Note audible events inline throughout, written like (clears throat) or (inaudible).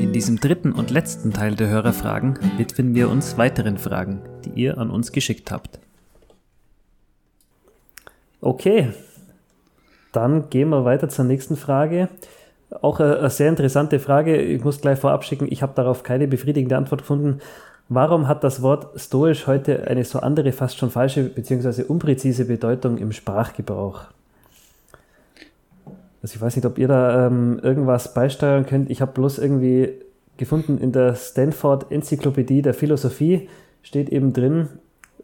In diesem dritten und letzten Teil der Hörerfragen widmen wir uns weiteren Fragen, die ihr an uns geschickt habt. Okay, dann gehen wir weiter zur nächsten Frage. Auch eine, sehr interessante Frage. Ich muss gleich vorab schicken, ich habe darauf keine befriedigende Antwort gefunden. Warum hat das Wort stoisch heute eine so andere, fast schon falsche bzw. unpräzise Bedeutung im Sprachgebrauch? Also ich weiß nicht, ob ihr da ähm, irgendwas beisteuern könnt. Ich habe bloß irgendwie gefunden in der Stanford Enzyklopädie der Philosophie steht eben drin,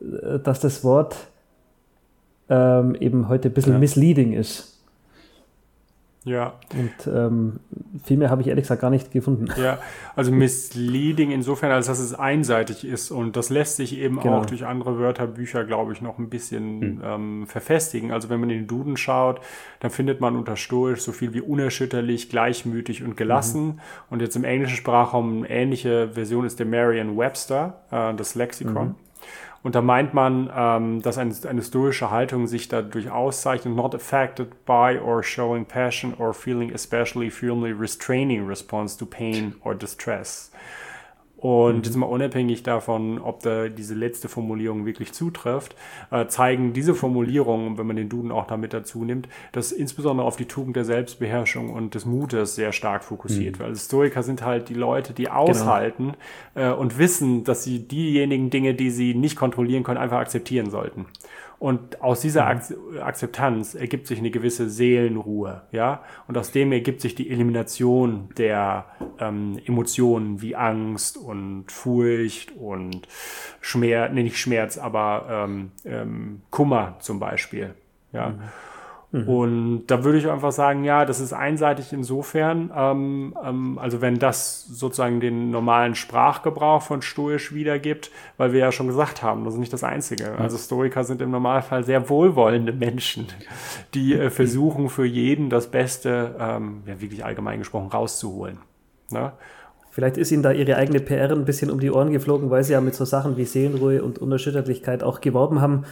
äh, dass das Wort ähm, eben heute ein bisschen ja. misleading ist. Ja. Und ähm, viel mehr habe ich ehrlich gesagt gar nicht gefunden. Ja, also (laughs) misleading insofern, als dass es einseitig ist. Und das lässt sich eben genau. auch durch andere Wörterbücher, glaube ich, noch ein bisschen hm. ähm, verfestigen. Also wenn man in den Duden schaut, dann findet man unter stoisch so viel wie unerschütterlich, gleichmütig und gelassen. Mhm. Und jetzt im englischen Sprachraum eine ähnliche Version ist der Merriam-Webster, äh, das Lexikon. Mhm. Und da meint man, ähm, dass eine, eine stoische Haltung sich dadurch auszeichnet, not affected by or showing passion or feeling especially firmly restraining response to pain or distress. Und mhm. jetzt mal unabhängig davon, ob da diese letzte Formulierung wirklich zutrifft, äh, zeigen diese Formulierungen, wenn man den Duden auch damit dazu nimmt, dass insbesondere auf die Tugend der Selbstbeherrschung und des Mutes sehr stark fokussiert. Mhm. Weil Stoiker sind halt die Leute, die genau. aushalten genau. äh, und wissen, dass sie diejenigen Dinge, die sie nicht kontrollieren können, einfach akzeptieren sollten. Und aus dieser mhm. Akzeptanz ergibt sich eine gewisse Seelenruhe, ja. Und aus dem ergibt sich die Elimination der ähm, Emotionen wie Angst und Furcht und Schmerz, nee, nicht Schmerz, aber ähm, ähm, Kummer zum Beispiel, ja. Mhm. Mhm. Und da würde ich einfach sagen, ja, das ist einseitig insofern, ähm, ähm, also wenn das sozusagen den normalen Sprachgebrauch von Stoisch wiedergibt, weil wir ja schon gesagt haben, das ist nicht das Einzige. Mhm. Also Stoiker sind im Normalfall sehr wohlwollende Menschen, die äh, (laughs) versuchen für jeden das Beste, ähm, ja wirklich allgemein gesprochen, rauszuholen. Ne? Vielleicht ist ihnen da ihre eigene PR ein bisschen um die Ohren geflogen, weil sie ja mit so Sachen wie Seelenruhe und Unerschütterlichkeit auch geworben haben.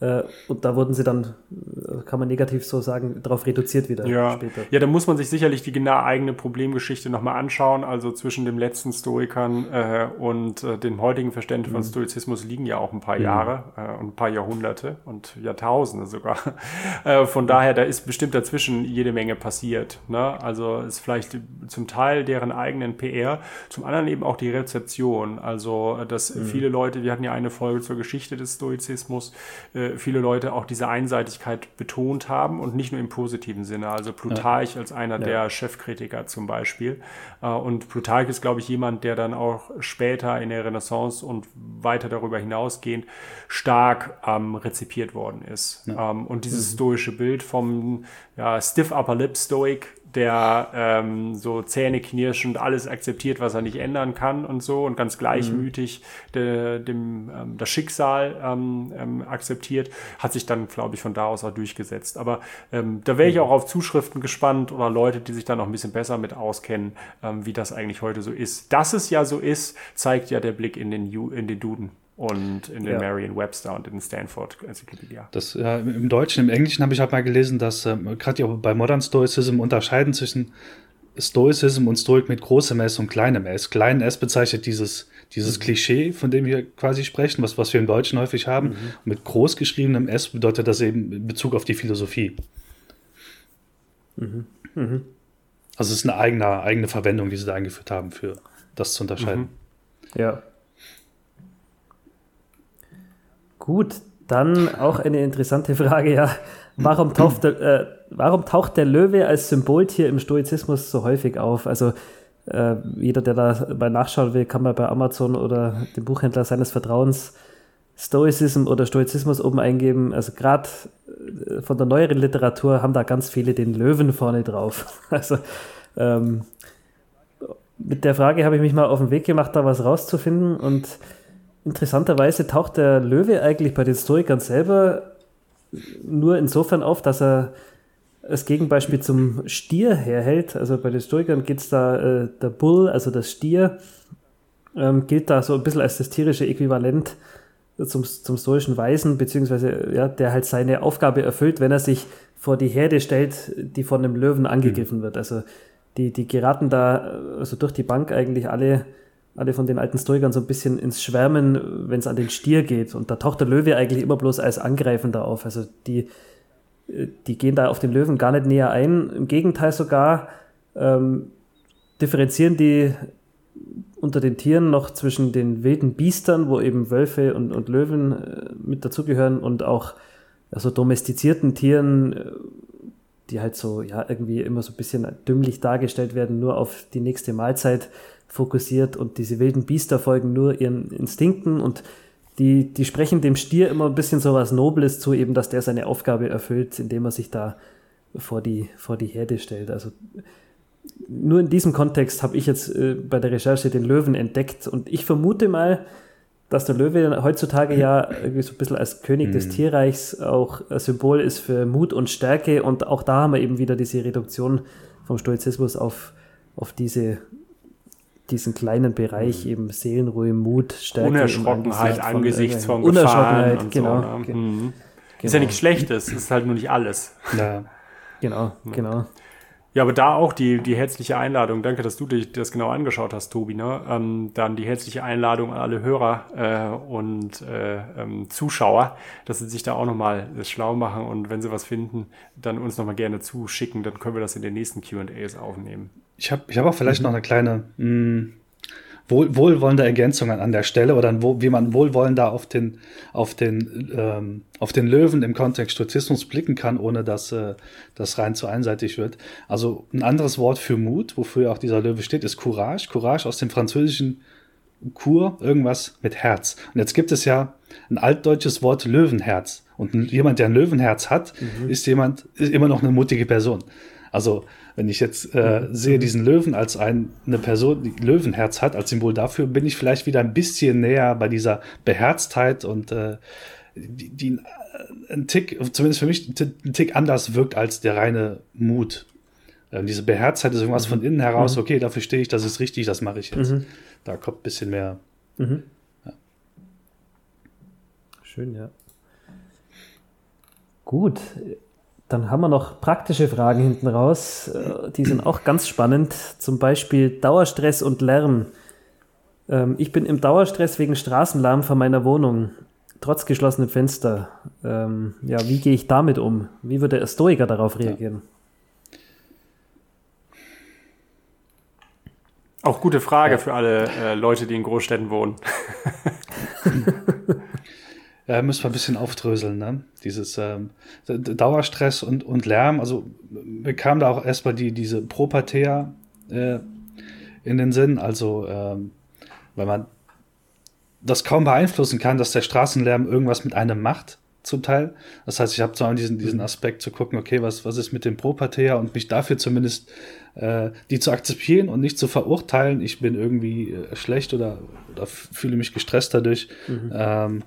Äh, und da wurden sie dann, äh, kann man negativ so sagen, darauf reduziert wieder ja. später. Ja, da muss man sich sicherlich die genau eigene Problemgeschichte nochmal anschauen. Also zwischen dem letzten Stoikern äh, und äh, dem heutigen Verständnis mhm. von Stoizismus liegen ja auch ein paar mhm. Jahre äh, und ein paar Jahrhunderte und Jahrtausende sogar. (laughs) äh, von daher, da ist bestimmt dazwischen jede Menge passiert. Ne? Also ist vielleicht zum Teil deren eigenen PR, zum anderen eben auch die Rezeption. Also, dass mhm. viele Leute, wir hatten ja eine Folge zur Geschichte des Stoizismus, äh, viele Leute auch diese Einseitigkeit betont haben und nicht nur im positiven Sinne. Also Plutarch ja. als einer ja. der Chefkritiker zum Beispiel. Äh, und Plutarch ist, glaube ich, jemand, der dann auch später in der Renaissance und weiter darüber hinausgehend stark ähm, rezipiert worden ist. Ja. Ähm, und dieses mhm. stoische Bild vom ja, Stiff Upper Lip Stoic der ähm, so zähneknirschend alles akzeptiert, was er nicht ändern kann und so und ganz gleichmütig mhm. de, dem, ähm, das Schicksal ähm, ähm, akzeptiert, hat sich dann, glaube ich, von da aus auch durchgesetzt. Aber ähm, da wäre ich mhm. auch auf Zuschriften gespannt oder Leute, die sich da noch ein bisschen besser mit auskennen, ähm, wie das eigentlich heute so ist. Dass es ja so ist, zeigt ja der Blick in den, in den Duden und in den ja. Merriam-Webster und in den Stanford-Enzyklopädie. Das, ja, Im Deutschen, im Englischen habe ich halt mal gelesen, dass ähm, gerade bei Modern Stoicism unterscheiden zwischen Stoicism und Stoik mit großem S und kleinem S. Klein S bezeichnet dieses, dieses mhm. Klischee, von dem wir quasi sprechen, was, was wir im Deutschen häufig haben. Mhm. Mit groß geschriebenem S bedeutet das eben in Bezug auf die Philosophie. Mhm. Mhm. Also es ist eine eigene, eigene Verwendung, die sie da eingeführt haben, für das zu unterscheiden. Mhm. Ja. Gut, dann auch eine interessante Frage, ja. Warum taucht der, äh, warum taucht der Löwe als Symboltier im Stoizismus so häufig auf? Also äh, jeder, der da mal nachschauen will, kann mal bei Amazon oder dem Buchhändler seines Vertrauens Stoicism oder Stoizismus oben eingeben. Also gerade äh, von der neueren Literatur haben da ganz viele den Löwen vorne drauf. (laughs) Also ähm, mit der Frage habe ich mich mal auf den Weg gemacht, da was rauszufinden. Und interessanterweise taucht der Löwe eigentlich bei den Stoikern selber nur insofern auf, dass er als Gegenbeispiel zum Stier herhält. Also bei den Stoikern geht es da, äh, der Bull, also das Stier, ähm, gilt da so ein bisschen als das tierische Äquivalent zum, zum stoischen Weisen, beziehungsweise ja, der halt seine Aufgabe erfüllt, wenn er sich vor die Herde stellt, die von einem Löwen angegriffen mhm. wird. Also die, die geraten da also durch die Bank eigentlich alle, alle von den alten Stoikern so ein bisschen ins Schwärmen, wenn es an den Stier geht. Und da taucht der Löwe eigentlich immer bloß als Angreifender auf. Also die, die gehen da auf den Löwen gar nicht näher ein. Im Gegenteil sogar ähm, differenzieren die unter den Tieren noch zwischen den wilden Biestern, wo eben Wölfe und, und Löwen äh, mit dazugehören und auch also domestizierten Tieren, äh, die halt so, ja, irgendwie immer so ein bisschen dümmlich dargestellt werden, nur auf die nächste Mahlzeit fokussiert und diese wilden Biester folgen nur ihren Instinkten und die, die sprechen dem Stier immer ein bisschen so was Nobles zu, eben, dass der seine Aufgabe erfüllt, indem er sich da vor die, vor die Herde stellt. Also nur in diesem Kontext habe ich jetzt äh, bei der Recherche den Löwen entdeckt und ich vermute mal, dass der Löwe heutzutage ja irgendwie so ein bisschen als König mhm. des Tierreichs auch ein Symbol ist für Mut und Stärke und auch da haben wir eben wieder diese Reduktion vom Stoizismus auf, auf diese, diesen kleinen Bereich mhm. eben Seelenruhe, Mut, Stärke. Unerschrockenheit angesichts von Unerschrockenheit, und genau. So, ne? mhm. Ist ja nichts Schlechtes, ist halt nur nicht alles. Ja. Genau, (laughs) genau. Ja, aber da auch die, die herzliche Einladung. Danke, dass du dich das genau angeschaut hast, Tobi. Ne? Ähm, dann die herzliche Einladung an alle Hörer äh, und äh, ähm, Zuschauer, dass sie sich da auch nochmal schlau machen und wenn sie was finden, dann uns nochmal gerne zuschicken. Dann können wir das in den nächsten QAs aufnehmen. Ich habe ich hab auch vielleicht mhm. noch eine kleine mh, hm, wohl, wohlwollende Ergänzungen an der Stelle oder wo, wie man wohlwollender auf den, auf den, ähm, auf den Löwen im Kontext Stoizismus blicken kann, ohne dass äh, das rein zu einseitig wird. Also ein anderes Wort für Mut, wofür auch dieser Löwe steht, ist Courage. Courage aus dem französischen Cour, irgendwas mit Herz. Und jetzt gibt es ja ein altdeutsches Wort Löwenherz. Und jemand, der ein Löwenherz hat, mhm. ist jemand, ist immer noch eine mutige Person. Also wenn ich jetzt äh, sehe diesen Löwen als ein, eine Person, die Löwenherz hat, als Symbol dafür, bin ich vielleicht wieder ein bisschen näher bei dieser Beherztheit und äh, die, die äh, ein Tick, zumindest für mich, ein Tick anders wirkt als der reine Mut. Äh, diese Beherztheit ist irgendwas mhm. von innen heraus, mhm. okay, dafür stehe ich, das ist richtig, das mache ich jetzt. Mhm. Da kommt ein bisschen mehr. Mhm. Ja. Schön, ja. Gut, dann haben wir noch praktische Fragen hinten raus. Äh, die sind auch ganz spannend. Zum Beispiel Dauerstress und Lärm. Ähm, ich bin im Dauerstress wegen Straßenlärm vor meiner Wohnung, trotz geschlossenem Fenster. Ähm, ja, wie gehe ich damit um? Wie würde der Stoiker darauf reagieren? Auch gute Frage ja. für alle äh, Leute, die in Großstädten wohnen. (laughs) (laughs) (laughs) Ja, müssen wir ein bisschen aufdröseln, ne? Dieses ähm, Dauerstress und, und Lärm. Also mir kam da auch erstmal die, diese Propatea äh, in den Sinn. Also, ähm, weil man das kaum beeinflussen kann, dass der Straßenlärm irgendwas mit einem macht, zum Teil. Das heißt, ich habe zwar diesen, diesen Aspekt zu gucken, okay, was, was ist mit dem Propatea und mich dafür zumindest äh, die zu akzeptieren und nicht zu verurteilen, ich bin irgendwie äh, schlecht oder, oder fühle mich gestresst dadurch. Mhm. Ähm,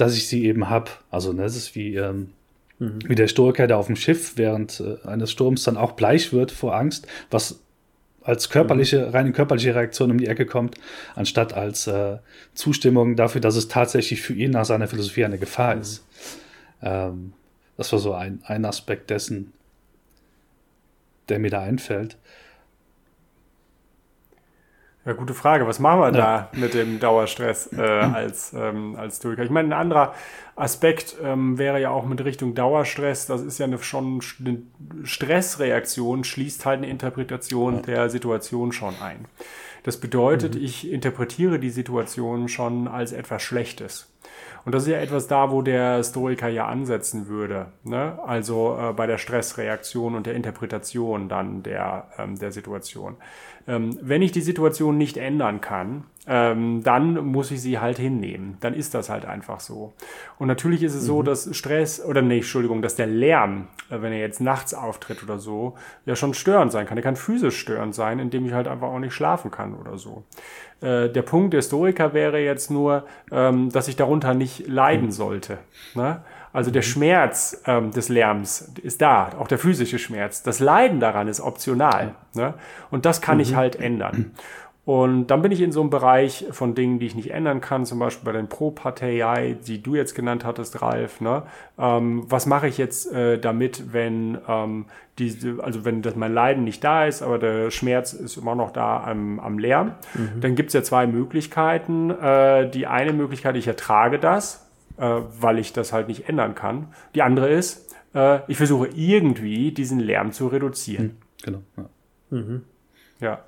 dass ich sie eben habe. Also ne, das ist wie, ähm, mhm. wie der Stoiker, der auf dem Schiff während äh, eines Sturms dann auch bleich wird vor Angst, was als körperliche, mhm. reine körperliche Reaktion um die Ecke kommt, anstatt als äh, Zustimmung dafür, dass es tatsächlich für ihn nach seiner Philosophie eine Gefahr mhm. ist. Ähm, das war so ein, ein Aspekt dessen, der mir da einfällt. Ja, gute Frage. Was machen wir ja. da mit dem Dauerstress äh, (clears throat) als, ähm, als Stoiker? Ich meine, ein anderer Aspekt ähm, wäre ja auch mit Richtung Dauerstress. Das ist ja eine, schon eine Stressreaktion, schließt halt eine Interpretation ja. der Situation schon ein. Das bedeutet, mhm. ich interpretiere die Situation schon als etwas Schlechtes. Und das ist ja etwas da, wo der Stoiker ja ansetzen würde. Ne? Also äh, bei der Stressreaktion und der Interpretation dann der, ähm, der Situation. Ähm, wenn ich die Situation nicht ändern kann, ähm, dann muss ich sie halt hinnehmen. Dann ist das halt einfach so. Und natürlich ist es mhm. so, dass Stress, oder nee, Entschuldigung, dass der Lärm, äh, wenn er jetzt nachts auftritt oder so, ja schon störend sein kann. Er kann physisch störend sein, indem ich halt einfach auch nicht schlafen kann oder so. Äh, der Punkt der Historiker wäre jetzt nur, ähm, dass ich darunter nicht leiden mhm. sollte. Ne? Also der mhm. Schmerz ähm, des Lärms ist da, auch der physische Schmerz. Das Leiden daran ist optional. Ne? Und das kann mhm. ich halt ändern. (clears throat) Und dann bin ich in so einem Bereich von Dingen, die ich nicht ändern kann, zum Beispiel bei den Pro-Partei, die du jetzt genannt hattest, Ralf. Ne? Ähm, was mache ich jetzt äh, damit, wenn ähm, diese, also wenn das, mein Leiden nicht da ist, aber der Schmerz ist immer noch da am, am Lärm? Mhm. Dann gibt es ja zwei Möglichkeiten. Äh, die eine Möglichkeit, ich ertrage das, äh, weil ich das halt nicht ändern kann. Die andere ist, äh, ich versuche irgendwie diesen Lärm zu reduzieren. Hm, genau. Ja. Mhm. ja.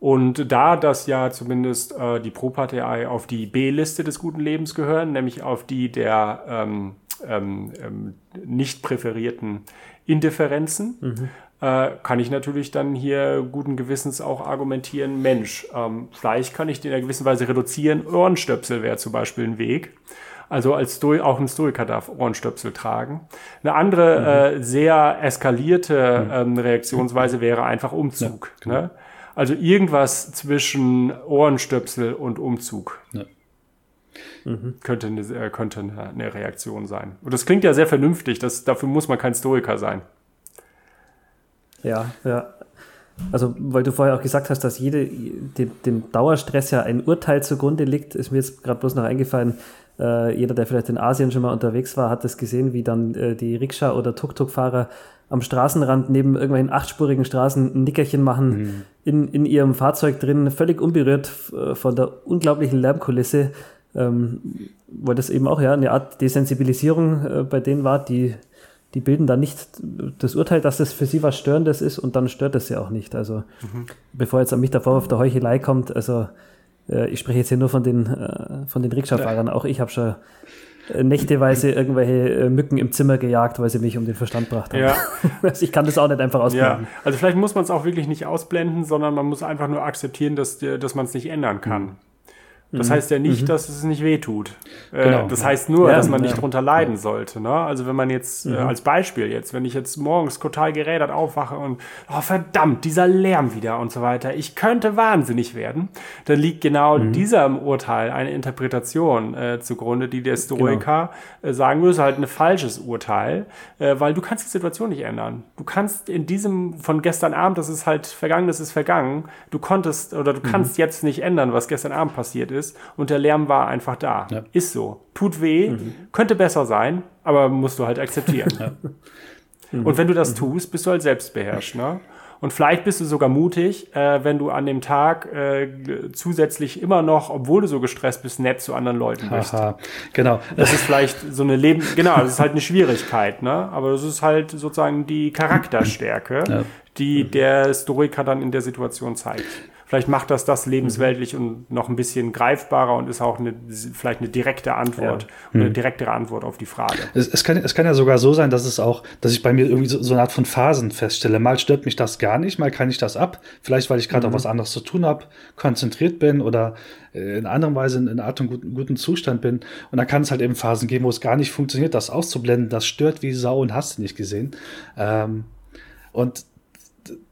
Und da das ja zumindest äh, die Pro-Partei auf die B-Liste des guten Lebens gehören, nämlich auf die der ähm, ähm, ähm, nicht präferierten Indifferenzen, mhm. äh, kann ich natürlich dann hier guten Gewissens auch argumentieren, Mensch, ähm, vielleicht kann ich in einer gewissen Weise reduzieren. Ohrenstöpsel wäre zum Beispiel ein Weg. Also als Sto auch ein Stoiker darf Ohrenstöpsel tragen. Eine andere mhm. äh, sehr eskalierte mhm. ähm, Reaktionsweise wäre einfach Umzug. Ja, genau. ne? Also irgendwas zwischen Ohrenstöpsel und Umzug. Ja. Mhm. Könnte, eine, äh, könnte eine, Reaktion sein. Und das klingt ja sehr vernünftig. Das, dafür muss man kein Stoiker sein. Ja, ja. Also, weil du vorher auch gesagt hast, dass jede, dem, dem Dauerstress ja ein Urteil zugrunde liegt, ist mir jetzt gerade bloß noch eingefallen, äh, jeder, der vielleicht in Asien schon mal unterwegs war, hat das gesehen, wie dann äh, die Rikscha- oder Tuk-Tuk-Fahrer am Straßenrand neben irgendwelchen achtspurigen Straßen ein Nickerchen machen, mhm. in, in ihrem Fahrzeug drin, völlig unberührt äh, von der unglaublichen Lärmkulisse, ähm, weil das eben auch ja eine Art Desensibilisierung äh, bei denen war, die, die bilden dann nicht das Urteil, dass das für sie was Störendes ist und dann stört es sie auch nicht. Also mhm. bevor jetzt an mich der Vorwurf der Heuchelei kommt, also äh, ich spreche jetzt hier nur von den, äh, von den Rikscha-Fahrern. Auch ich habe schon äh, nächteweise irgendwelche Mücken im Zimmer gejagt, weil sie mich um den Verstand brachten. Ja. Also (laughs) ich kann das auch nicht einfach ausblenden. Ja. Also vielleicht muss man es auch wirklich nicht ausblenden, sondern man muss einfach nur akzeptieren, dass, dass man es nicht ändern kann. Das mhm. heißt ja nicht, mhm. dass es nicht wehtut. Äh, genau. das heißt nur, ja, dass man nicht ja. drunter leiden ja. sollte. Ne? Also wenn man jetzt, äh, mhm. äh, als Beispiel jetzt, wenn ich jetzt morgens total gerädert aufwache und, oh verdammt, dieser Lärm wieder und so weiter, ich könnte wahnsinnig werden, dann liegt genau mhm. diesem Urteil eine Interpretation äh, zugrunde, die der Stoiker genau. äh, sagen würde, halt ein falsches Urteil, äh, weil du kannst die Situation nicht ändern. Du kannst in diesem von gestern Abend, das ist halt vergangen, das ist vergangen, du konntest oder du mhm. kannst jetzt nicht ändern, was gestern Abend passiert ist ist und der Lärm war einfach da. Ja. Ist so. Tut weh, mhm. könnte besser sein, aber musst du halt akzeptieren. (laughs) Ja. Mhm. Und wenn du das mhm. tust, bist du halt selbstbeherrscht. Ne? Und vielleicht bist du sogar mutig, äh, wenn du an dem Tag äh, zusätzlich immer noch, obwohl du so gestresst bist, nett zu anderen Leuten bist. Aha, genau. Das ist vielleicht so eine Leben, genau, das ist halt eine Schwierigkeit, ne? Aber das ist halt sozusagen die Charakterstärke, ja. die der Historiker dann in der Situation zeigt. Vielleicht macht das das lebensweltlich mhm. und noch ein bisschen greifbarer und ist auch eine, vielleicht eine direkte Antwort, ja. mhm. eine direktere Antwort auf die Frage. Es, es, kann, es kann ja sogar so sein, dass es auch, dass ich bei mir irgendwie so, so eine Art von Phasen feststelle. Mal stört mich das gar nicht, mal kann ich das ab. Vielleicht, weil ich gerade mhm. auch was anderes zu tun habe, konzentriert bin oder äh, in anderer Weise in einer Art und guten, guten Zustand bin. Und dann kann es halt eben Phasen geben, wo es gar nicht funktioniert, das auszublenden. Das stört wie Sau und hast du nicht gesehen. Ähm, und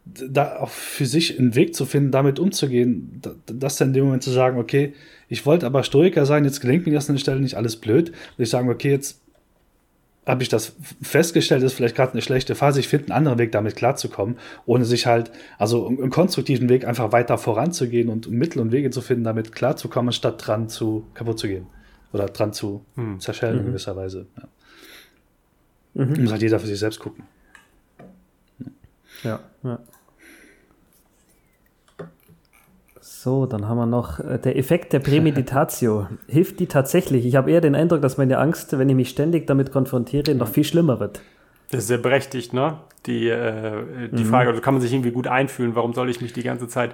da auch für sich einen Weg zu finden, damit umzugehen, das dann in dem Moment zu sagen, okay, ich wollte aber Stoiker sein, jetzt gelingt mir das an der Stelle nicht alles blöd, und ich sagen, okay, jetzt habe ich das festgestellt, ist vielleicht gerade eine schlechte Phase, ich finde einen anderen Weg, damit klarzukommen, ohne sich halt, also einen konstruktiven Weg einfach weiter voranzugehen und Mittel und Wege zu finden, damit klarzukommen, statt dran zu kaputt zu gehen oder dran zu hm. zerschellen mhm. in gewisser Weise. Ja. Mhm. Muss halt jeder für sich selbst gucken. Ja, ja. So, dann haben wir noch äh, der Effekt der Prämeditatio. (laughs) Hilft die tatsächlich? Ich habe eher den Eindruck, dass meine Angst, wenn ich mich ständig damit konfrontiere, noch viel schlimmer wird. Das ist sehr berechtigt, ne? Die, äh, die mhm. Frage, also kann man sich irgendwie gut einfühlen, warum soll ich mich die ganze Zeit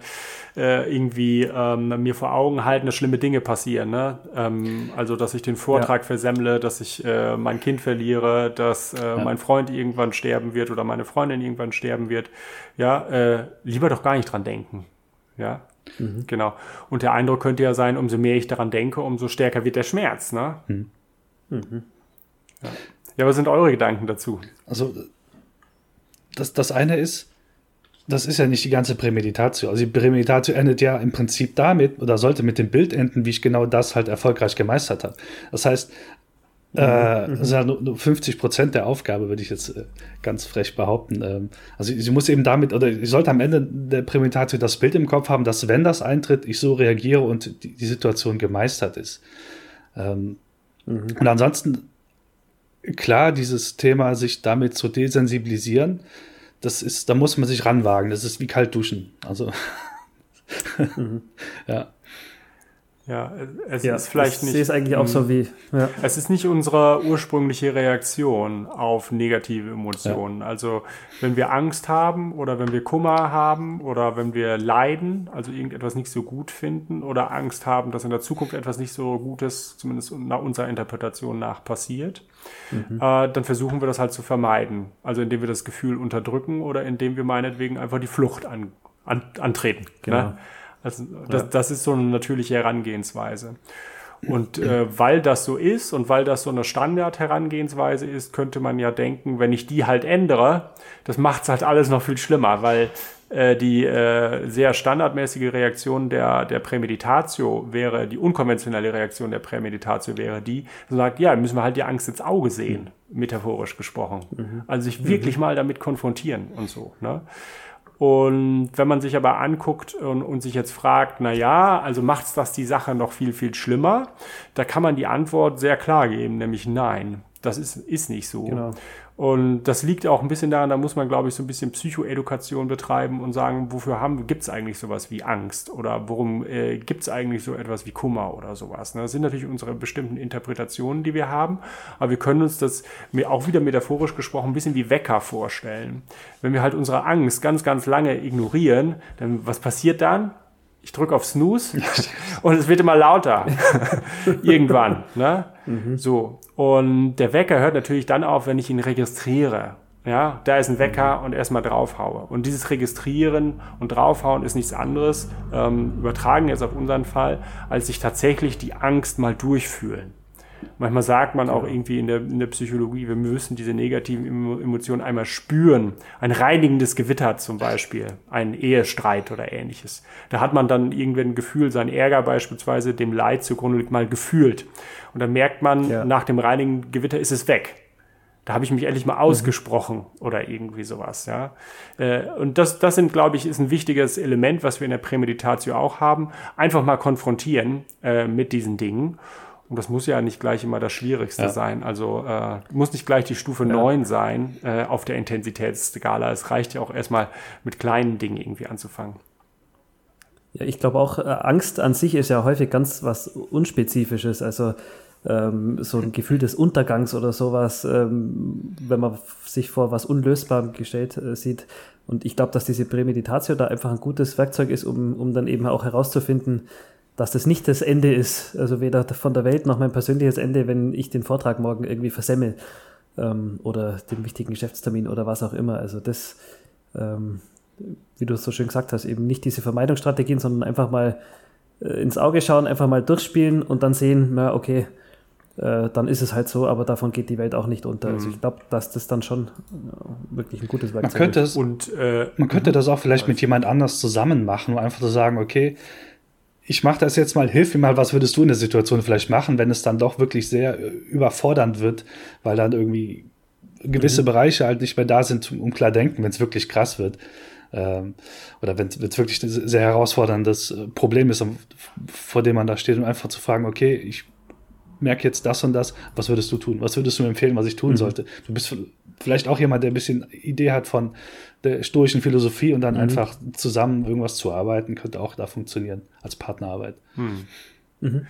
äh, irgendwie ähm, mir vor Augen halten, dass schlimme Dinge passieren, ne? Ähm, also, dass ich den Vortrag ja. versemmle, dass ich äh, mein Kind verliere, dass äh, ja. mein Freund irgendwann sterben wird oder meine Freundin irgendwann sterben wird. Ja, äh, lieber doch gar nicht dran denken. Ja, Mhm. Genau. Und der Eindruck könnte ja sein, umso mehr ich daran denke, umso stärker wird der Schmerz. Ne? Mhm. Mhm. Ja. Ja, was sind eure Gedanken dazu? Also, das, das eine ist, das ist ja nicht die ganze Prämeditatio. Also die Prämeditatio endet ja im Prinzip damit oder sollte mit dem Bild enden, wie ich genau das halt erfolgreich gemeistert habe. Das heißt, äh, mhm. das ist ja nur 50 Prozent der Aufgabe, würde ich jetzt äh, ganz frech behaupten. Ähm, also sie muss eben damit, oder ich sollte am Ende der Prämeditatio das Bild im Kopf haben, dass wenn das eintritt, ich so reagiere und die, die Situation gemeistert ist. Ähm, mhm. Und ansonsten, klar, dieses Thema, sich damit zu desensibilisieren, das ist, da muss man sich ranwagen. Das ist wie kalt duschen. Also, (laughs) mhm. ja. Ja, es ja, ist vielleicht nicht. Ich sehe es eigentlich auch so wie. Ja. Es ist nicht unsere ursprüngliche Reaktion auf negative Emotionen. Ja. Also, wenn wir Angst haben oder wenn wir Kummer haben oder wenn wir leiden, also irgendetwas nicht so gut finden oder Angst haben, dass in der Zukunft etwas nicht so Gutes, zumindest nach unserer Interpretation nach, passiert, mhm. äh, dann versuchen wir das halt zu vermeiden. Also, indem wir das Gefühl unterdrücken oder indem wir meinetwegen einfach die Flucht an, an, antreten. Genau. Ne? Also das, ja. das ist so eine natürliche Herangehensweise. Und äh, weil das so ist und weil das so eine Standard-Herangehensweise ist, könnte man ja denken, wenn ich die halt ändere, das macht es halt alles noch viel schlimmer, weil äh, die äh, sehr standardmäßige Reaktion der, der Prämeditatio wäre, die unkonventionelle Reaktion der Prämeditatio wäre die, sagt, ja, müssen wir halt die Angst ins Auge sehen, metaphorisch gesprochen. Mhm. Also sich wirklich mhm. mal damit konfrontieren und so. Ne? Und wenn man sich aber anguckt und, und sich jetzt fragt, na ja, also macht's das die Sache noch viel, viel schlimmer? Da kann man die Antwort sehr klar geben, nämlich nein. Das ist, ist nicht so. Genau. Und das liegt auch ein bisschen daran, da muss man, glaube ich, so ein bisschen Psychoedukation betreiben und sagen, wofür haben, gibt es eigentlich sowas wie Angst oder worum äh, gibt es eigentlich so etwas wie Kummer oder sowas. Ne? Das sind natürlich unsere bestimmten Interpretationen, die wir haben, aber wir können uns das auch wieder metaphorisch gesprochen ein bisschen wie Wecker vorstellen. Wenn wir halt unsere Angst ganz, ganz lange ignorieren, dann was passiert dann? Ich drücke auf Snooze (laughs) und es wird immer lauter. (laughs) Irgendwann. Ne? Mhm. So. Und der Wecker hört natürlich dann auf, wenn ich ihn registriere. Ja, da ist ein Wecker mhm. und erstmal draufhaue. Und dieses Registrieren und draufhauen ist nichts anderes, ähm, übertragen jetzt auf unseren Fall, als sich tatsächlich die Angst mal durchfühlen. Manchmal sagt man auch irgendwie in der, in der Psychologie, wir müssen diese negativen Emotionen einmal spüren. Ein reinigendes Gewitter zum Beispiel, ein Ehestreit oder ähnliches. Da hat man dann irgendwann ein Gefühl, sein Ärger beispielsweise dem Leid zugrunde liegt, mal gefühlt. Und dann merkt man, ja. nach dem reinigenden Gewitter ist es weg. Da habe ich mich endlich mal mhm. ausgesprochen mhm. oder irgendwie sowas, ja. Äh, und das, das sind, glaube ich, ist ein wichtiges Element, was wir in der Prämeditatio auch haben. Einfach mal konfrontieren äh, mit diesen Dingen. Und das muss ja nicht gleich immer das Schwierigste ja. sein. Also äh, muss nicht gleich die Stufe ja. 9 sein äh, auf der Intensitätsskala. Es reicht ja auch erstmal mit kleinen Dingen irgendwie anzufangen. Ja, ich glaube auch, äh, Angst an sich ist ja häufig ganz was Unspezifisches. Also ähm, so ein Gefühl des Untergangs oder sowas, ähm, wenn man sich vor was Unlösbarem gestellt äh, sieht. Und ich glaube, dass diese Prämeditatio da einfach ein gutes Werkzeug ist, um, um dann eben auch herauszufinden, dass das nicht das Ende ist, also weder von der Welt noch mein persönliches Ende, wenn ich den Vortrag morgen irgendwie versemmel ähm, oder den wichtigen Geschäftstermin oder was auch immer. Also das, ähm, wie du es so schön gesagt hast, eben nicht diese Vermeidungsstrategien, sondern einfach mal äh, ins Auge schauen, einfach mal durchspielen und dann sehen, na okay, äh, dann ist es halt so, aber davon geht die Welt auch nicht unter. Also mhm. Also ich glaube, dass das dann schon äh, wirklich ein gutes Werkzeug man könnte ist. Es, und, äh, man könnte mhm. das auch vielleicht mit jemand anders zusammen machen, um einfach zu sagen, okay, ich mache das jetzt mal, hilf mir mal, was würdest du in der Situation vielleicht machen, wenn es dann doch wirklich sehr äh, überfordernd wird, weil dann irgendwie gewisse mhm. Bereiche halt nicht mehr da sind, um klar denken, wenn es wirklich krass wird. Ähm, oder wenn es wirklich ein sehr herausforderndes äh, Problem ist, vor dem man da steht, um einfach zu fragen, okay, ich merke jetzt das und das, was würdest du tun? Was würdest du mir empfehlen, was ich tun mhm. sollte? Du bist vielleicht auch jemand, der ein bisschen Idee hat von der stoischen Philosophie und dann mhm. einfach zusammen irgendwas zu arbeiten, könnte auch da funktionieren als Partnerarbeit. Mhm.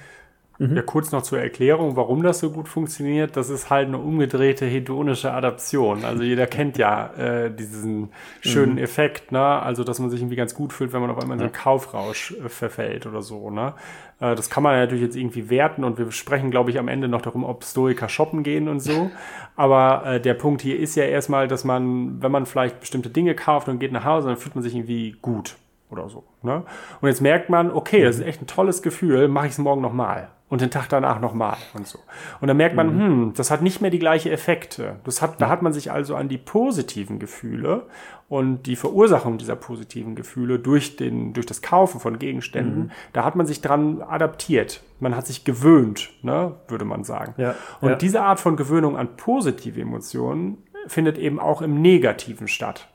Mhm. Mhm. Ja, kurz noch zur Erklärung, warum das so gut funktioniert. Das ist halt eine umgedrehte hedonische Adaption. Also jeder kennt ja äh, diesen schönen mhm. Effekt, ne? Also dass man sich irgendwie ganz gut fühlt, wenn man auf einmal in so einen Kaufrausch äh, verfällt oder so, ne? Äh, das kann man natürlich jetzt irgendwie werten und wir sprechen, glaube ich, am Ende noch darum, ob Stoiker shoppen gehen und so. Aber äh, der Punkt hier ist ja erstmal, dass man, wenn man vielleicht bestimmte Dinge kauft und geht nach Hause, dann fühlt man sich irgendwie gut oder so. Ne? Und jetzt merkt man, okay, das ist echt ein tolles Gefühl, mache ich es morgen nochmal und den Tag danach nochmal und so. Und dann merkt man, mhm. hm, das hat nicht mehr die gleiche Effekte. Das hat, da hat man sich also an die positiven Gefühle und die Verursachung dieser positiven Gefühle durch den, durch das Kaufen von Gegenständen, mhm. da hat man sich dran adaptiert. Man hat sich gewöhnt, ne, würde man sagen. Ja, und ja. diese Art von Gewöhnung an positive Emotionen findet eben auch im Negativen statt.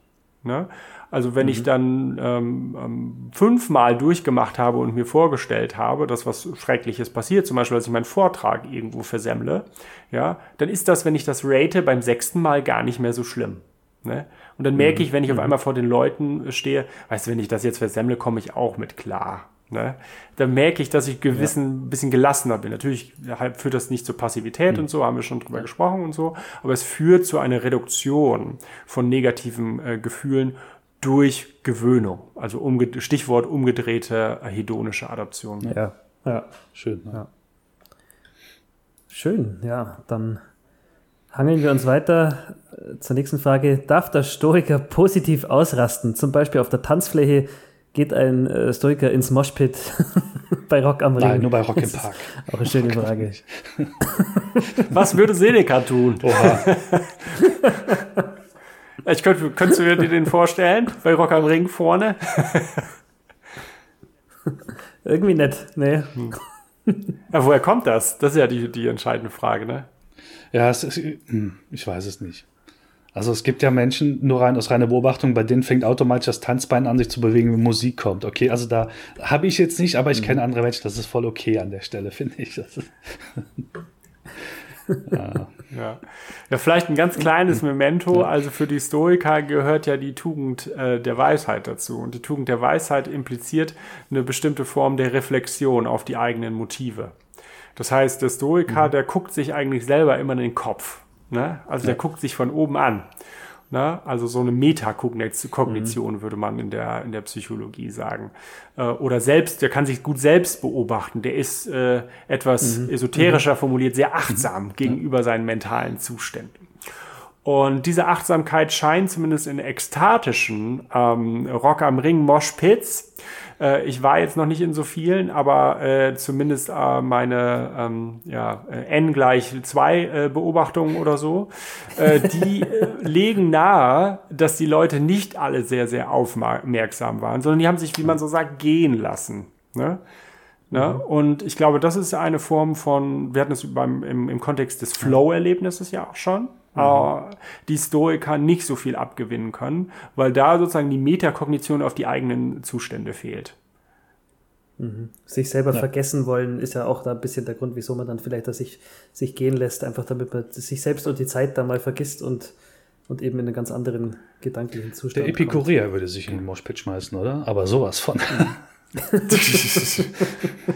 Ne? Also wenn mhm. ich dann ähm, ähm, fünfmal durchgemacht habe und mir vorgestellt habe, dass was Schreckliches passiert, zum Beispiel, dass ich meinen Vortrag irgendwo versemmle, ja, dann ist das, wenn ich das rate, beim sechsten Mal gar nicht mehr so schlimm. Ne? Und dann merke ich, wenn ich auf mhm. einmal vor den Leuten stehe, weißt du, wenn ich das jetzt versemmle, komme ich auch mit klar. Ne? Dann merke ich, dass ich gewissen ja. bisschen gelassener bin. Natürlich führt das nicht zur Passivität mhm. und so, haben wir schon drüber gesprochen und so, aber es führt zu einer Reduktion von negativen äh, Gefühlen durch Gewöhnung. Also umge Stichwort umgedrehte hedonische Adaption. Ja, ja. Schön. Ne? Ja. Schön, ja. Dann hangeln wir uns weiter äh, zur nächsten Frage. Darf der Stoiker positiv ausrasten? Zum Beispiel auf der Tanzfläche geht ein äh, Stoiker ins Moshpit (laughs) bei Rock am Ring? Nein, nur bei Rock im Park. Auch eine schöne Frage. Was würde Seneca tun? Oha. Ich könnte, könntest du dir den vorstellen? Bei Rock am Ring vorne? (laughs) Irgendwie nett, nee. Hm. Ja, woher kommt das? Das ist ja die, die entscheidende Frage, ne? Ja, ist, hm, ich weiß es nicht. Also es gibt ja Menschen, nur rein aus reiner Beobachtung, bei denen fängt automatisch das Tanzbein an, sich zu bewegen, wenn Musik kommt. Okay, also da habe ich jetzt nicht, aber ich mhm. kenne andere Menschen, das ist voll okay an der Stelle, (laughs) finde ich. (laughs) ja. Ja. ja, vielleicht ein ganz kleines Memento. Also für die Stoiker gehört ja die Tugend äh, der Weisheit dazu. Und die Tugend der Weisheit impliziert eine bestimmte Form der Reflexion auf die eigenen Motive. Das heißt, der Stoiker, mhm. der guckt sich eigentlich selber immer in den Kopf. Ne? Also ja. der guckt sich von oben an. Ne? Also so eine Metakognition mhm. würde man in der, in der Psychologie sagen. Äh, oder selbst, der kann sich gut selbst beobachten. Der ist äh, etwas mhm. esoterischer mhm. formuliert, sehr achtsam mhm. gegenüber seinen mentalen Zuständen. Und diese Achtsamkeit scheint zumindest in ekstatischen ähm, Rock am Ring Moshpits äh, ich war jetzt noch nicht in so vielen, aber äh, zumindest äh, meine ähm, ja, äh, n gleich 2 äh, Beobachtungen oder so, äh, die (laughs) legen nahe, dass die Leute nicht alle sehr, sehr aufmerksam waren, sondern die haben sich, wie man so sagt, gehen lassen. Ne? Ne? Mhm. Und ich glaube, das ist eine Form von, wir hatten es beim, im, im Kontext des Flow-Erlebnisses ja auch schon, mhm. äh, die Stoiker nicht so viel abgewinnen können, weil da sozusagen die Metakognition auf die eigenen Zustände fehlt. Mhm. Sich selber ja. vergessen wollen, ist ja auch da ein bisschen der Grund, wieso man dann vielleicht dass sich, sich gehen lässt, einfach damit man sich selbst und die Zeit da mal vergisst und, und eben in einen ganz anderen gedanklichen Zustand. Der Epikureer würde sich in den Moshpit schmeißen, oder? Aber sowas von. (laughs) (laughs)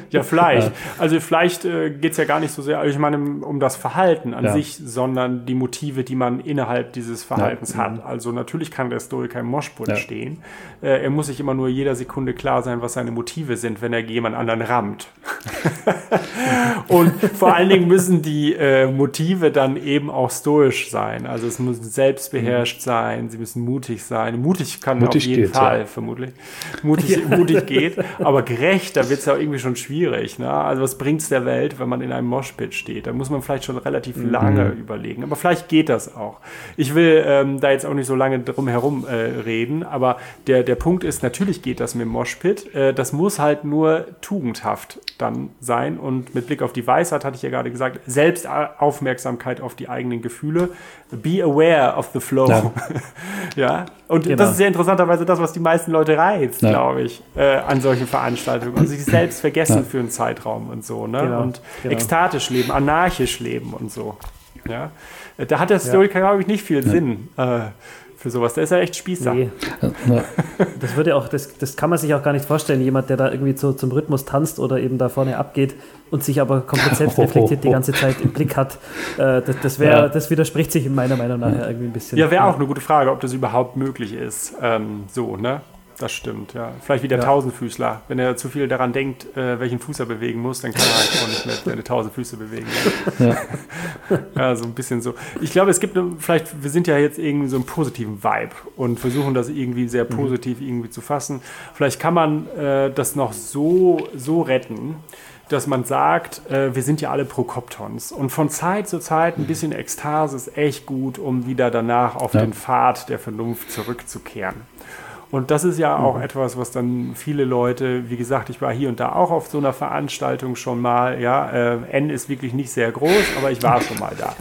ja, vielleicht. Ja. Also vielleicht äh, geht es ja gar nicht so sehr, also ich meine, um das Verhalten an ja. sich, sondern die Motive, die man innerhalb dieses Verhaltens ja. hat. Mhm. Also natürlich kann der Stoiker im Moschput stehen. Äh, er muss sich immer nur jeder Sekunde klar sein, was seine Motive sind, wenn er jemand anderen rammt. (laughs) Und vor allen Dingen müssen die äh, Motive dann eben auch stoisch sein. Also es müssen selbstbeherrscht mhm. sein, sie müssen mutig sein. Mutig kann mutig auf jeden geht, Fall, vermutlich. Mutig, (laughs) mutig geht. Aber gerecht, da wird es ja irgendwie schon schwierig. Ne? Also was bringt es der Welt, wenn man in einem Moshpit steht? Da muss man vielleicht schon relativ mhm. lange überlegen. Aber vielleicht geht das auch. Ich will ähm, da jetzt auch nicht so lange drum herum äh, reden, aber der, der Punkt ist, natürlich geht das mit dem Moshpit. Äh, das muss halt nur tugendhaft dann sein. Und mit Blick auf die Weisheit hatte ich ja gerade gesagt, Selbstaufmerksamkeit auf die eigenen Gefühle. Be aware of the flow. Ja. (laughs) ja? Und genau. das ist ja interessanterweise das, was die meisten Leute reizt, ja. glaube ich, äh, an solchen Veranstaltungen. Also sich selbst vergessen ja. für einen Zeitraum und so, ne? Genau. Und genau. ekstatisch leben, anarchisch leben und so. Ja? Da hat der Stoiker, glaube ich, nicht viel Sinn. Äh, für sowas. Der ist ja echt Spießer. Nee. Das würde auch, das, das kann man sich auch gar nicht vorstellen, jemand, der da irgendwie zu, zum Rhythmus tanzt oder eben da vorne abgeht und sich aber komplett selbst (laughs) reflektiert die ganze Zeit im Blick hat. Äh, das, das, wär, ja. das widerspricht sich in meiner Meinung nach irgendwie ein bisschen. Ja, wäre auch eine gute Frage, ob das überhaupt möglich ist. Ähm, so, ne? Das stimmt, ja. Vielleicht wie der ja. Tausendfüßler. Wenn er zu viel daran denkt, äh, welchen Fuß er bewegen muss, dann kann er halt auch nicht mehr (laughs) seine tausend Füße bewegen. Ja. (laughs) ja, so ein bisschen so. Ich glaube, es gibt vielleicht, wir sind ja jetzt irgendwie so einen positiven Vibe und versuchen das irgendwie sehr mhm. positiv mhm. irgendwie zu fassen. Vielleicht kann man äh, das noch so, so retten, dass man sagt, äh, wir sind ja alle Prokoptons. Und von Zeit zu Zeit ein bisschen Ekstase ist echt gut, um wieder danach auf ja. den Pfad der Vernunft zurückzukehren. Und das ist ja auch mhm. etwas, was dann viele Leute, wie gesagt, ich war hier und da auch auf so einer Veranstaltung schon mal. Ja, äh, N ist wirklich nicht sehr groß, aber ich war schon mal da.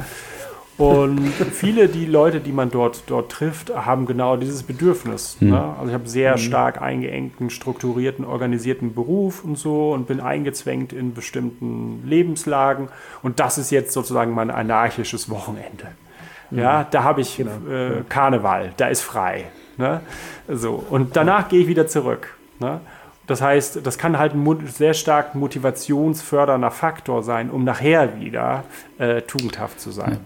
Und viele die Leute, die man dort, dort trifft, haben genau dieses Bedürfnis. Mhm. Ne? Also ich habe sehr mhm. stark eingeengten, strukturierten, organisierten Beruf und so und bin eingezwängt in bestimmten Lebenslagen. Und das ist jetzt sozusagen mein anarchisches Wochenende. Ja, da habe ich genau. äh, Karneval, da ist frei. Ne? So, und danach gehe ich wieder zurück. Ne? Das heißt, das kann halt ein sehr stark motivationsfördernder Faktor sein, um nachher wieder äh, tugendhaft zu sein.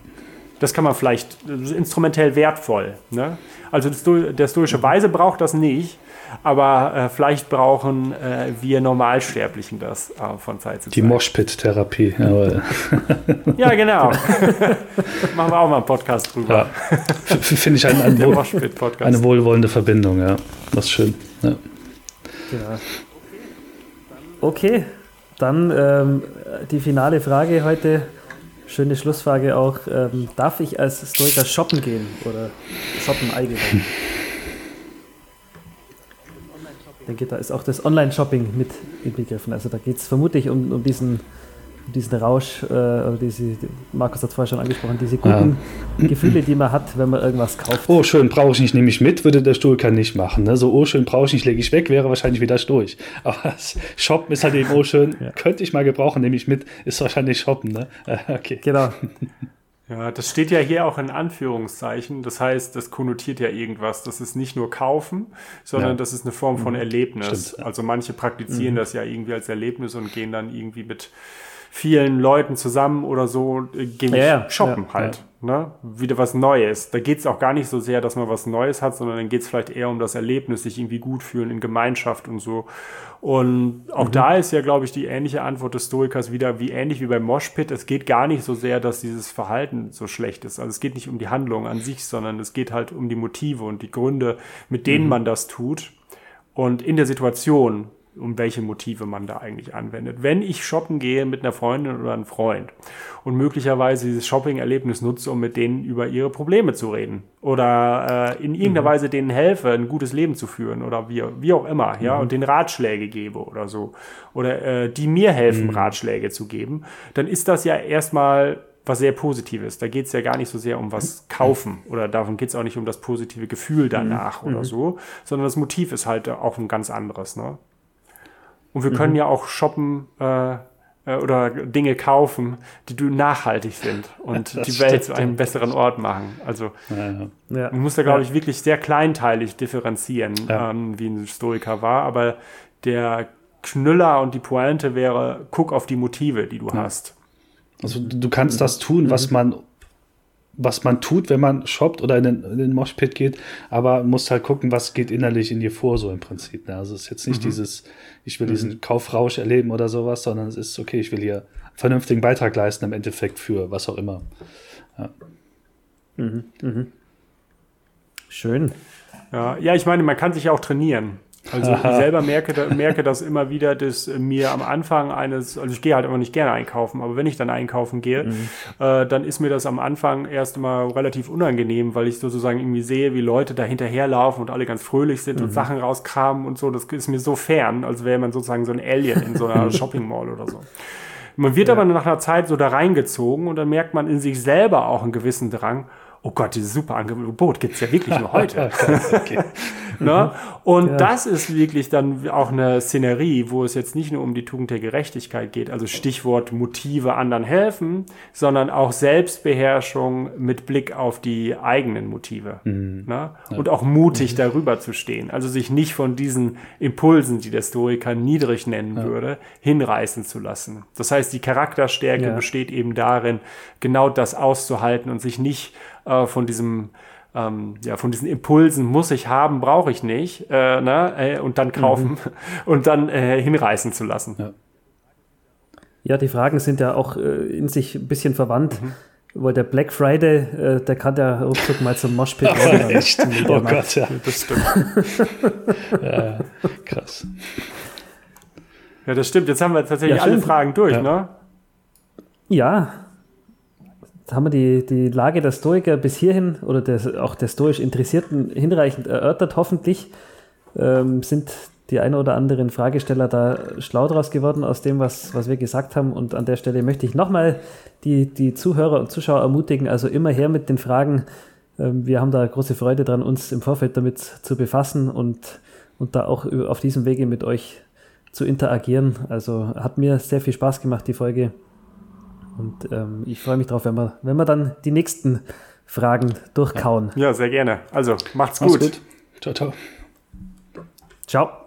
Das kann man vielleicht, das instrumentell wertvoll. Ne? Also der stoische Weise braucht das nicht, aber äh, vielleicht brauchen äh, wir Normalsterblichen das äh, von Zeit zu Zeit. Die Moshpit-Therapie. (laughs) ja, genau. (laughs) Machen wir auch mal einen Podcast drüber. Ja. Finde ich ein, ein wohl, eine wohlwollende Verbindung, ja. Das ist schön. Ja. Genau. Okay, dann ähm, die finale Frage heute. Schöne Schlussfrage auch. Ähm, darf ich als Stoiker shoppen gehen oder shoppen allgemein? (laughs) Denke, da ist auch das Online-Shopping mit inbegriffen. Also da geht es vermutlich um, um diesen, um diesen Rausch, äh, oder diese, Markus hat es vorher schon angesprochen, diese guten ja. Gefühle, die man hat, wenn man irgendwas kauft. Oh, schön, brauche ich nicht, nehme ich mit, würde der Stoiker nicht machen. Ne? So, oh, schön, brauche ich nicht, lege ich weg, wäre wahrscheinlich wieder durch. Aber das Shoppen ist halt eben, oh, schön, ja. könnte ich mal gebrauchen, nehme ich mit, ist wahrscheinlich Shoppen. Ne? (laughs) okay. Genau. Ja, das steht ja hier auch in Anführungszeichen. Das heißt, das konnotiert ja irgendwas. Das ist nicht nur kaufen, sondern ja. das ist eine Form von mhm. Erlebnis. Stimmt. Also manche praktizieren mhm. das ja irgendwie als Erlebnis und gehen dann irgendwie mit vielen Leuten zusammen oder so, äh, gehen ja, shoppen halt. Ne? Wieder was Neues. Da geht es auch gar nicht so sehr, dass man was Neues hat, sondern dann geht es vielleicht eher um das Erlebnis, sich irgendwie gut fühlen in Gemeinschaft und so. Und auch mhm. da ist ja, glaube ich, die ähnliche Antwort des Stoikers wieder wie ähnlich wie beim Moshpit. Es geht gar nicht so sehr, dass dieses Verhalten so schlecht ist. Also es geht nicht um die Handlung an sich, sondern es geht halt um die Motive und die Gründe, mit denen mhm. man das tut. Und in der Situation, um welche Motive man da eigentlich anwendet. Wenn ich shoppen gehe mit einer Freundin oder einem Freund und möglicherweise dieses Shopping-Erlebnis nutze, um mit denen über ihre Probleme zu reden oder äh, in irgendeiner mhm. Weise denen helfe, ein gutes Leben zu führen oder wie, wie auch immer, ja, mhm. und den Ratschläge gebe oder so oder äh, die mir helfen, mhm. Ratschläge zu geben, dann ist das ja erstmal was sehr Positives. Da geht es ja gar nicht so sehr um was kaufen oder davon geht es auch nicht um das positive Gefühl danach mhm. oder mhm. so, sondern das Motiv ist halt auch ein ganz anderes. Ne? Und wir mhm. können ja auch shoppen äh, äh, oder Dinge kaufen, die du nachhaltig sind (laughs) und das die Welt zu einem besseren Ort machen. Also ja, ja. man muss da, glaube ich, wirklich sehr kleinteilig differenzieren, ähm, wie ein Stoiker war. Aber der Knüller und die Pointe wäre, guck auf die Motive, die du hast. Also du kannst das tun, was mhm. man was man tut, wenn man shoppt oder in den, in den Moshpit geht, aber muss halt gucken, was geht innerlich in dir vor, so im Prinzip. Ne? Also es ist jetzt nicht mhm. dieses, ich will mhm. diesen Kaufrausch erleben oder sowas, sondern es ist, okay, ich will hier vernünftigen Beitrag leisten im Endeffekt für was auch immer. Ja. Mhm. Mhm. Schön. Ja, ja, ich meine, man kann sich ja auch trainieren. Also ich (laughs) selber merke, merke das immer wieder, dass mir am Anfang eines, also ich gehe halt immer nicht gerne einkaufen, aber wenn ich dann einkaufen gehe, mhm. äh, dann ist mir das am Anfang erst mal relativ unangenehm, weil ich sozusagen irgendwie sehe, wie Leute da hinterherlaufen und alle ganz fröhlich sind mhm. und Sachen rauskramen und so. Das ist mir so fern, als wäre man sozusagen so ein Alien in so einer (laughs) Shopping Mall oder so. Man wird ja. aber nach einer Zeit so da reingezogen und dann merkt man in sich selber auch einen gewissen Drang, oh Gott, dieses super Angebot gibt es ja wirklich nur heute. (laughs) ne? Und ja. das ist wirklich dann auch eine Szenerie, wo es jetzt nicht nur um die Tugend der Gerechtigkeit geht, also Stichwort Motive anderen helfen, sondern auch Selbstbeherrschung mit Blick auf die eigenen Motive. Mhm. Ne? Und auch mutig mhm. darüber zu stehen. Also sich nicht von diesen Impulsen, die der Stoiker niedrig nennen ja. würde, hinreißen zu lassen. Das heißt, die Charakterstärke ja. besteht eben darin, genau das auszuhalten und sich nicht äh, von diesem ähm, ja, von diesen Impulsen muss ich haben, brauche ich nicht, äh, ne? Äh, und dann kaufen mhm. (laughs) und dann äh, hinreißen zu lassen. Ja. ja. die Fragen sind ja auch äh, in sich ein bisschen verwandt. Mhm. Weil der Black Friday, äh, der kann ja ruckzuck mal zum Moshpit werden. (laughs) Echt? Oh Gott, ja. Das stimmt. (laughs) ja, krass. Ja, das stimmt. Jetzt haben wir tatsächlich ja, alle Fragen durch, ne? Ja, haben wir die, die Lage der Stoiker bis hierhin oder des, auch der stoisch Interessierten hinreichend erörtert, hoffentlich. Ähm, sind die ein oder anderen Fragesteller da schlau draus geworden aus dem, was, was wir gesagt haben. Und an der Stelle möchte ich nochmal die, die Zuhörer und Zuschauer ermutigen, also immer her mit den Fragen. Ähm, wir haben da große Freude dran, uns im Vorfeld damit zu befassen und, und da auch auf diesem Wege mit euch zu interagieren. Also hat mir sehr viel Spaß gemacht, die Folge. Und ähm, ich freue mich drauf, wenn wir, wenn wir dann die nächsten Fragen durchkauen. Ja, sehr gerne. Also, macht's, macht's gut. gut. Ciao, ciao. Ciao.